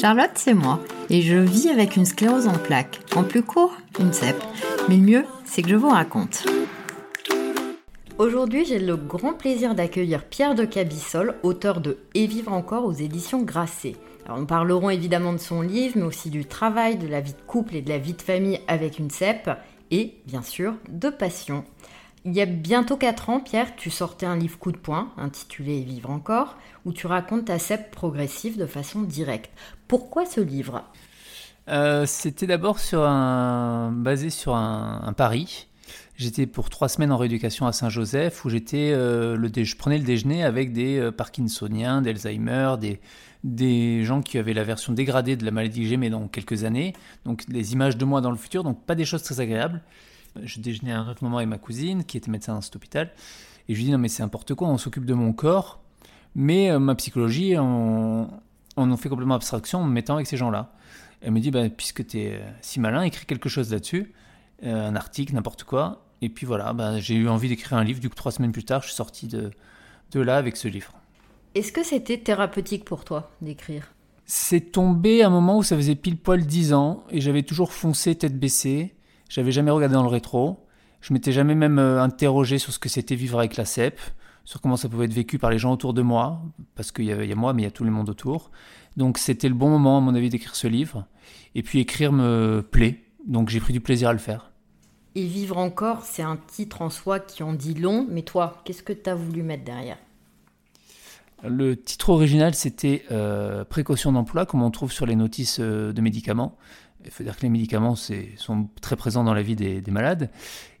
Charlotte, c'est moi, et je vis avec une sclérose en plaques. En plus court, une CEP. Mais le mieux, c'est que je vous raconte. Aujourd'hui, j'ai le grand plaisir d'accueillir Pierre de Cabissol, auteur de Et vivre encore aux éditions Grasset. Alors, nous parlerons évidemment de son livre, mais aussi du travail, de la vie de couple et de la vie de famille avec une CEP, et bien sûr de passion. Il y a bientôt 4 ans, Pierre, tu sortais un livre coup de poing, intitulé Vivre encore, où tu racontes ta CEP progressive de façon directe. Pourquoi ce livre? Euh, C'était d'abord sur un... basé sur un, pari. J'étais pour trois semaines en rééducation à Saint-Joseph où j'étais, euh, je prenais le déjeuner avec des euh, Parkinsoniens, d'Alzheimer, des, des gens qui avaient la version dégradée de la maladie que j'aimais dans quelques années, donc des images de moi dans le futur, donc pas des choses très agréables. Je déjeunais à un autre moment avec ma cousine, qui était médecin dans cet hôpital, et je lui dis non mais c'est n'importe quoi, on s'occupe de mon corps, mais euh, ma psychologie, on, en fait complètement abstraction en me mettant avec ces gens-là. Elle me dit bah, puisque tu es euh, si malin, écris quelque chose là-dessus, euh, un article, n'importe quoi. Et puis voilà, bah, j'ai eu envie d'écrire un livre, du coup trois semaines plus tard, je suis sorti de, de là avec ce livre. Est-ce que c'était thérapeutique pour toi d'écrire? C'est tombé à un moment où ça faisait pile poil 10 ans et j'avais toujours foncé tête baissée. J'avais jamais regardé dans le rétro. Je m'étais jamais même euh, interrogé sur ce que c'était vivre avec la CEP, sur comment ça pouvait être vécu par les gens autour de moi, parce qu'il y, y, a moi, mais il y a tout le monde autour. Donc c'était le bon moment, à mon avis, d'écrire ce livre. Et puis écrire me plaît, donc j'ai pris du plaisir à le faire. Et vivre encore, c'est un titre en soi qui en dit long, mais toi, qu'est-ce que tu as voulu mettre derrière? Le titre original, c'était euh, Précaution d'emploi, comme on trouve sur les notices euh, de médicaments. Il faut dire que les médicaments sont très présents dans la vie des, malades.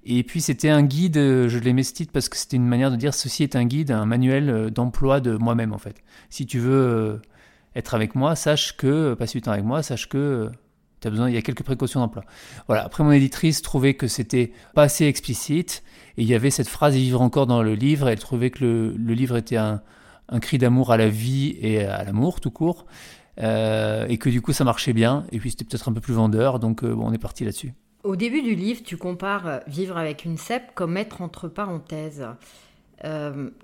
Et puis c'était un guide, euh, je l'ai mis ce titre parce que c'était une manière de dire ceci est un guide, un manuel d'emploi de moi-même en fait. Si tu veux être avec moi, sache que, passer du temps avec moi, sache que il y a quelques précautions d'emploi. Voilà. Après, mon éditrice trouvait que c'était pas assez explicite et il y avait cette phrase vivre encore dans le livre. Elle trouvait que le livre était un, un cri d'amour à la vie et à l'amour tout court. Euh, et que du coup ça marchait bien, et puis c'était peut-être un peu plus vendeur, donc euh, bon, on est parti là-dessus. Au début du livre, tu compares euh, vivre avec une CEP comme mettre entre parenthèses.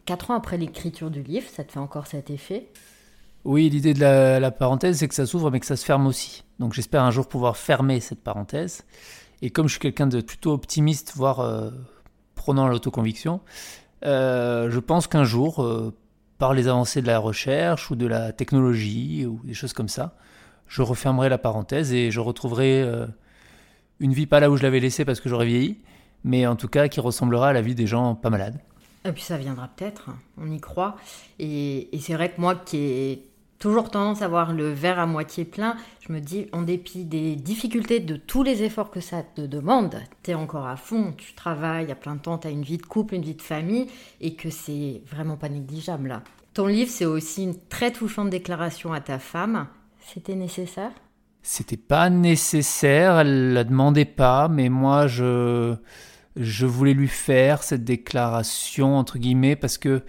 quatre ans après l'écriture du livre, ça te fait encore cet effet? Oui, l'idée de la, parenthèse, c'est que ça s'ouvre mais que ça se ferme aussi. Donc j'espère un jour pouvoir fermer cette parenthèse. Et comme je suis quelqu'un de plutôt optimiste, voire prenant l'autoconviction, je pense qu'un jour, par les avancées de la recherche ou de la technologie ou des choses comme ça, je refermerai la parenthèse et je retrouverai euh, une vie pas là où je l'avais laissée parce que j'aurais vieilli, mais en tout cas qui ressemblera à la vie des gens pas malades. Et puis ça viendra peut-être, on y croit. Et, c'est vrai que moi qui ai toujours tendance à voir le verre à moitié plein, je me dis, en dépit des difficultés, de tous les efforts que ça te demande, tu es encore à fond, tu travailles à plein temps, tu as une vie de couple, une vie de famille, et que c'est vraiment pas négligeable là. Ton livre, c'est aussi une très touchante déclaration à ta femme. C'était nécessaire? C'était pas nécessaire, elle la demandait pas, mais moi je je voulais lui faire cette déclaration entre guillemets parce que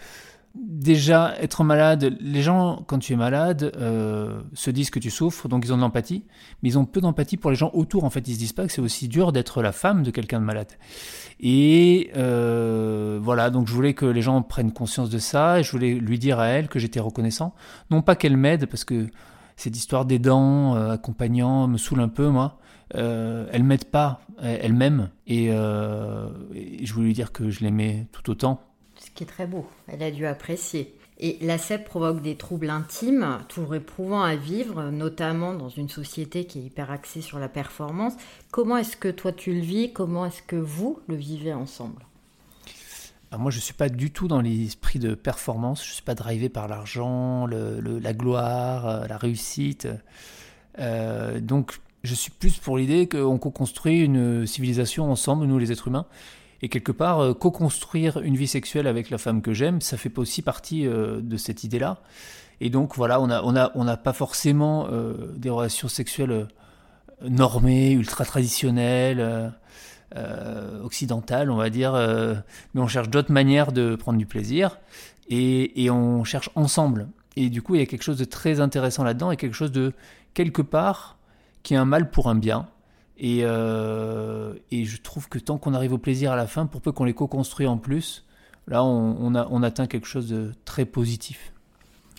déjà, être malade, les gens, quand tu es malade, euh, se disent que tu souffres, donc ils ont de l'empathie, mais ils ont peu d'empathie pour les gens autour. En fait, ils se disent pas que c'est aussi dur d'être la femme de quelqu'un de malade. Et euh, voilà, donc je voulais que les gens prennent conscience de ça, et je voulais lui dire à elle que j'étais reconnaissant. Non pas qu'elle m'aide, parce que cette histoire d'aidant, euh, accompagnant, me saoule un peu, moi. Euh, elle m'aide pas, elle, m'aime, et, et je voulais lui dire que je l'aimais tout autant ce qui est très beau. Elle a dû apprécier. Et la CEP provoque des troubles intimes, toujours éprouvants à vivre, notamment dans une société qui est hyper axée sur la performance. Comment est-ce que toi tu le vis? Comment est-ce que vous le vivez ensemble? Moi, je ne suis pas du tout dans l'esprit de performance. Je ne suis pas drivé par l'argent, la gloire, euh, la réussite. Euh, donc, je suis plus pour l'idée qu'on co-construit une civilisation ensemble, nous les êtres humains, et quelque part, euh, co-construire une vie sexuelle avec la femme que j'aime, ça fait aussi partie euh, de cette idée-là. Et donc voilà, on n'a on a, on pas forcément euh, des relations sexuelles normées, ultra traditionnelles, occidentales, on va dire, mais on cherche d'autres manières de prendre du plaisir et, et, on cherche ensemble. Et du coup, il y a quelque chose de très intéressant là-dedans et quelque chose de quelque part qui est un mal pour un bien Et, et je trouve que tant qu'on arrive au plaisir à la fin, pour peu qu'on les co-construit en plus, là, on, a, on atteint quelque chose de très positif.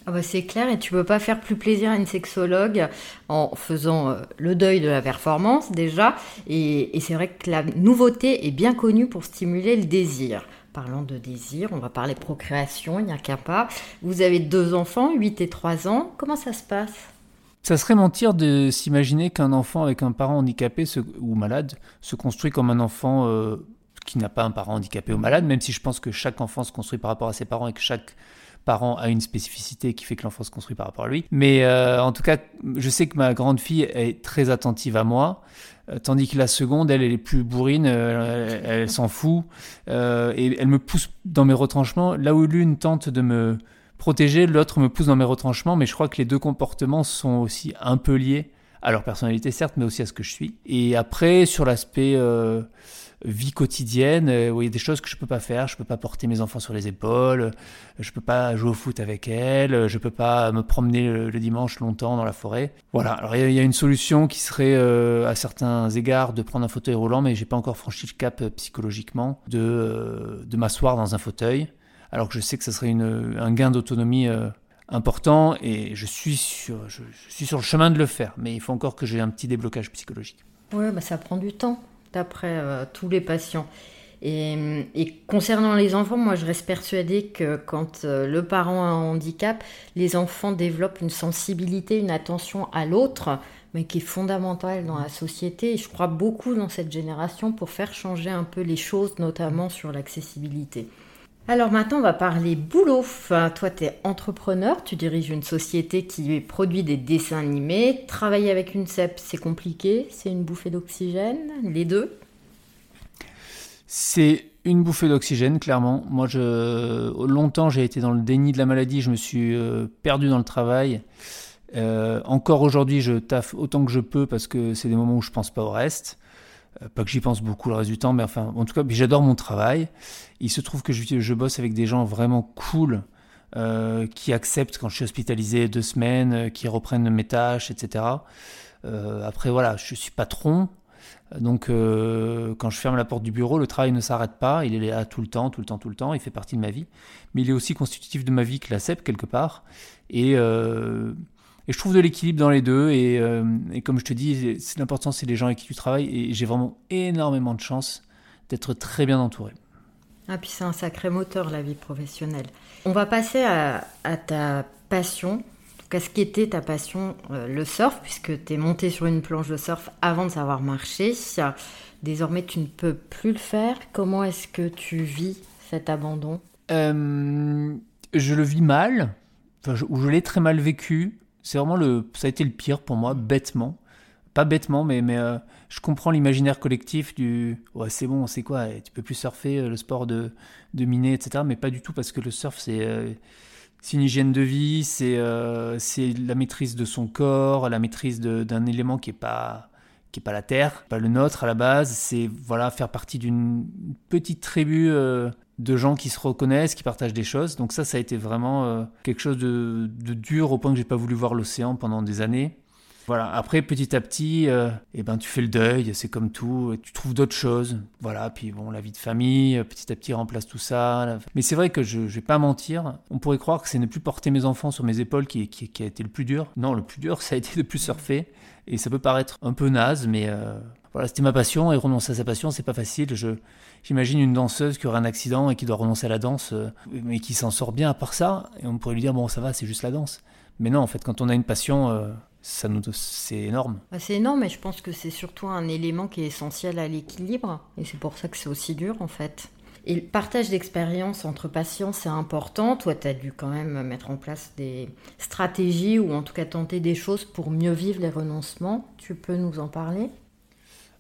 Ah bah c'est clair, et tu peux pas faire plus plaisir à une sexologue en faisant euh, le deuil de la performance déjà. Et, c'est vrai que la nouveauté est bien connue pour stimuler le désir. Parlant de désir, on va parler procréation, il n'y a qu'à pas. Vous avez deux enfants, 8 et 3 ans. Comment ça se passe? Ça serait mentir de s'imaginer qu'un enfant avec un parent handicapé ou malade se construit comme un enfant euh, qui n'a pas un parent handicapé ou malade, même si je pense que chaque enfant se construit par rapport à ses parents et que chaque parent a une spécificité qui fait que l'enfant se construit par rapport à lui. Mais euh, en tout cas, je sais que ma grande fille est très attentive à moi, euh, tandis que la seconde, elle, elle est plus bourrine, euh, elle, s'en fout, et elle me pousse dans mes retranchements. Là où l'une tente de me protéger, l'autre me pousse dans mes retranchements, mais je crois que les deux comportements sont aussi un peu liés à leur personnalité, certes, mais aussi à ce que je suis. Et après, sur l'aspect vie quotidienne euh, il y a des choses que je peux pas faire. Je peux pas porter mes enfants sur les épaules, je peux pas jouer au foot avec elles, je peux pas me promener le, dimanche longtemps dans la forêt. Voilà. Alors il y, a une solution qui serait euh, à certains égards de prendre un fauteuil roulant, mais j'ai pas encore franchi le cap euh, psychologiquement de m'asseoir dans un fauteuil. Alors que je sais que ce serait un gain d'autonomie important et je suis, sur, je, suis sur le chemin de le faire. Mais il faut encore que j'ai un petit déblocage psychologique. Oui, bah ça prend du temps d'après euh, tous les patients. Et, concernant les enfants, moi je reste persuadée que quand euh, le parent a un handicap, les enfants développent une sensibilité, une attention à l'autre, mais qui est fondamentale dans la société. Et je crois beaucoup dans cette génération pour faire changer un peu les choses, notamment sur l'accessibilité. Alors maintenant, on va parler boulot. toi, tu es entrepreneur, tu diriges une société qui produit des dessins animés. Travailler avec une CEP, c'est compliqué, c'est une bouffée d'oxygène, les deux? C'est une bouffée d'oxygène, clairement. Moi, je... longtemps, j'ai été dans le déni de la maladie, je me suis euh, perdu dans le travail. Euh, encore aujourd'hui, je taffe autant que je peux parce que c'est des moments où je pense pas au reste. Euh, pas que j'y pense beaucoup le reste du temps, mais enfin, en tout cas, j'adore mon travail. Il se trouve que je, bosse avec des gens vraiment cool, euh, qui acceptent quand je suis hospitalisé deux semaines, euh, qui reprennent mes tâches, etc. après, voilà, je suis patron. Donc, quand je ferme la porte du bureau, le travail ne s'arrête pas. Il est là tout le temps, tout le temps, tout le temps. Il fait partie de ma vie. Mais il est aussi constitutif de ma vie que la CEP, quelque part. Et et je trouve de l'équilibre dans les deux. Et, euh, et comme je te dis, l'important, c'est les gens avec qui tu travailles. Et j'ai vraiment énormément de chance d'être très bien entouré. Ah, puis c'est un sacré moteur, la vie professionnelle. On va passer à, à ta passion. Qu'est-ce qu'était ta passion, euh, le surf, puisque tu es monté sur une planche de surf avant de savoir marcher. Désormais, tu ne peux plus le faire. Comment est-ce que tu vis cet abandon? Euh, Je le vis mal, enfin, ou je l'ai très mal vécu. C'est vraiment le, ça a été le pire pour moi, bêtement. Pas bêtement, mais, mais euh, je comprends l'imaginaire collectif du ouais, c'est bon, c'est quoi, tu peux plus surfer, euh, le sport de, de miner, etc. Mais pas du tout parce que le surf, c'est euh, une hygiène de vie, c'est c'est la maîtrise de son corps, la maîtrise d'un élément qui est pas qui est pas la terre, pas le nôtre à la base. C'est voilà faire partie d'une petite tribu de gens qui se reconnaissent, qui partagent des choses. Donc ça, ça a été vraiment euh, quelque chose de, dur au point que j'ai pas voulu voir l'océan pendant des années. Voilà. Après, petit à petit, euh, eh ben, tu fais le deuil, c'est comme tout, tu trouves d'autres choses. Voilà. Puis bon, la vie de famille, euh, petit à petit, remplace tout ça. Mais c'est vrai que je, ne vais pas mentir. On pourrait croire que c'est ne plus porter mes enfants sur mes épaules qui, a été le plus dur. Non, le plus dur, ça a été de plus surfer. Et ça peut paraître un peu naze, mais voilà, c'était ma passion et renoncer à sa passion, c'est pas facile. Je, j'imagine une danseuse qui aurait un accident et qui doit renoncer à la danse, euh, mais qui s'en sort bien à part ça. Et on pourrait lui dire bon, ça va, c'est juste la danse. Mais non, en fait, quand on a une passion, euh, ça nous, c'est énorme. Bah, c'est énorme, mais je pense que c'est surtout un élément qui est essentiel à l'équilibre, et c'est pour ça que c'est aussi dur, en fait. Et le partage d'expérience entre patients, c'est important. Toi, tu as dû quand même mettre en place des stratégies ou en tout cas tenter des choses pour mieux vivre les renoncements. Tu peux nous en parler?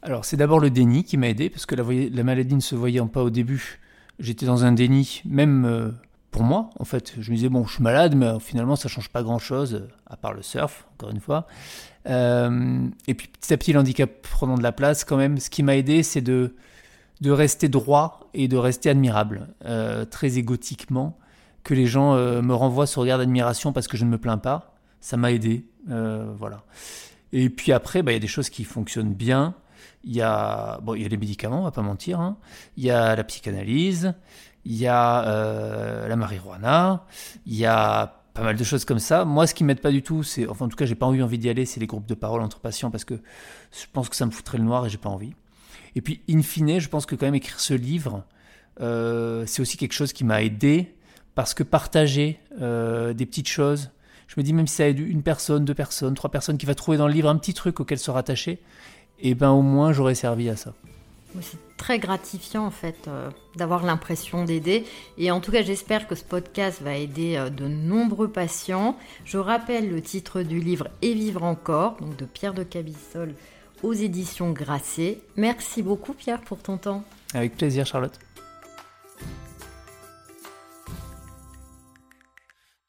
Alors, c'est d'abord le déni qui m'a aidé, parce que la, maladie ne se voyant pas au début. J'étais dans un déni, même euh, pour moi, en fait. Je me disais, bon, je suis malade, mais finalement, ça change pas grand-chose, à part le surf, encore une fois. Euh, et puis, petit à petit, l'handicap prenant de la place, quand même, ce qui m'a aidé, c'est de, de rester droit et de rester admirable, euh, très égotiquement, que les gens me renvoient ce regard d'admiration parce que je ne me plains pas. Ça m'a aidé, voilà. Et puis après, bah, il y a des choses qui fonctionnent bien. il y a, bon, il y a les médicaments, on va pas mentir. hein. Il y a la psychanalyse, il y a euh, la marijuana, il y a pas mal de choses comme ça. Moi, ce qui m'aide pas du tout, c'est, enfin, en tout cas, j'ai pas envie, envie d'y aller, c'est les groupes de parole entre patients parce que je pense que ça me foutrait le noir et j'ai pas envie. Et puis, in fine, je pense que quand même écrire ce livre, euh, c'est aussi quelque chose qui m'a aidé parce que partager euh, des petites choses, je me dis même si ça aide une personne, deux personnes, trois personnes qui va trouver dans le livre un petit truc auquel se rattacher, et ben au moins j'aurais servi à ça. C'est très gratifiant en fait euh, d'avoir l'impression d'aider et en tout cas j'espère que ce podcast va aider euh, de nombreux patients. Je rappelle le titre du livre Et vivre encore, donc de Pierre de Cabissol aux éditions Grasset. Merci beaucoup Pierre pour ton temps. Avec plaisir Charlotte.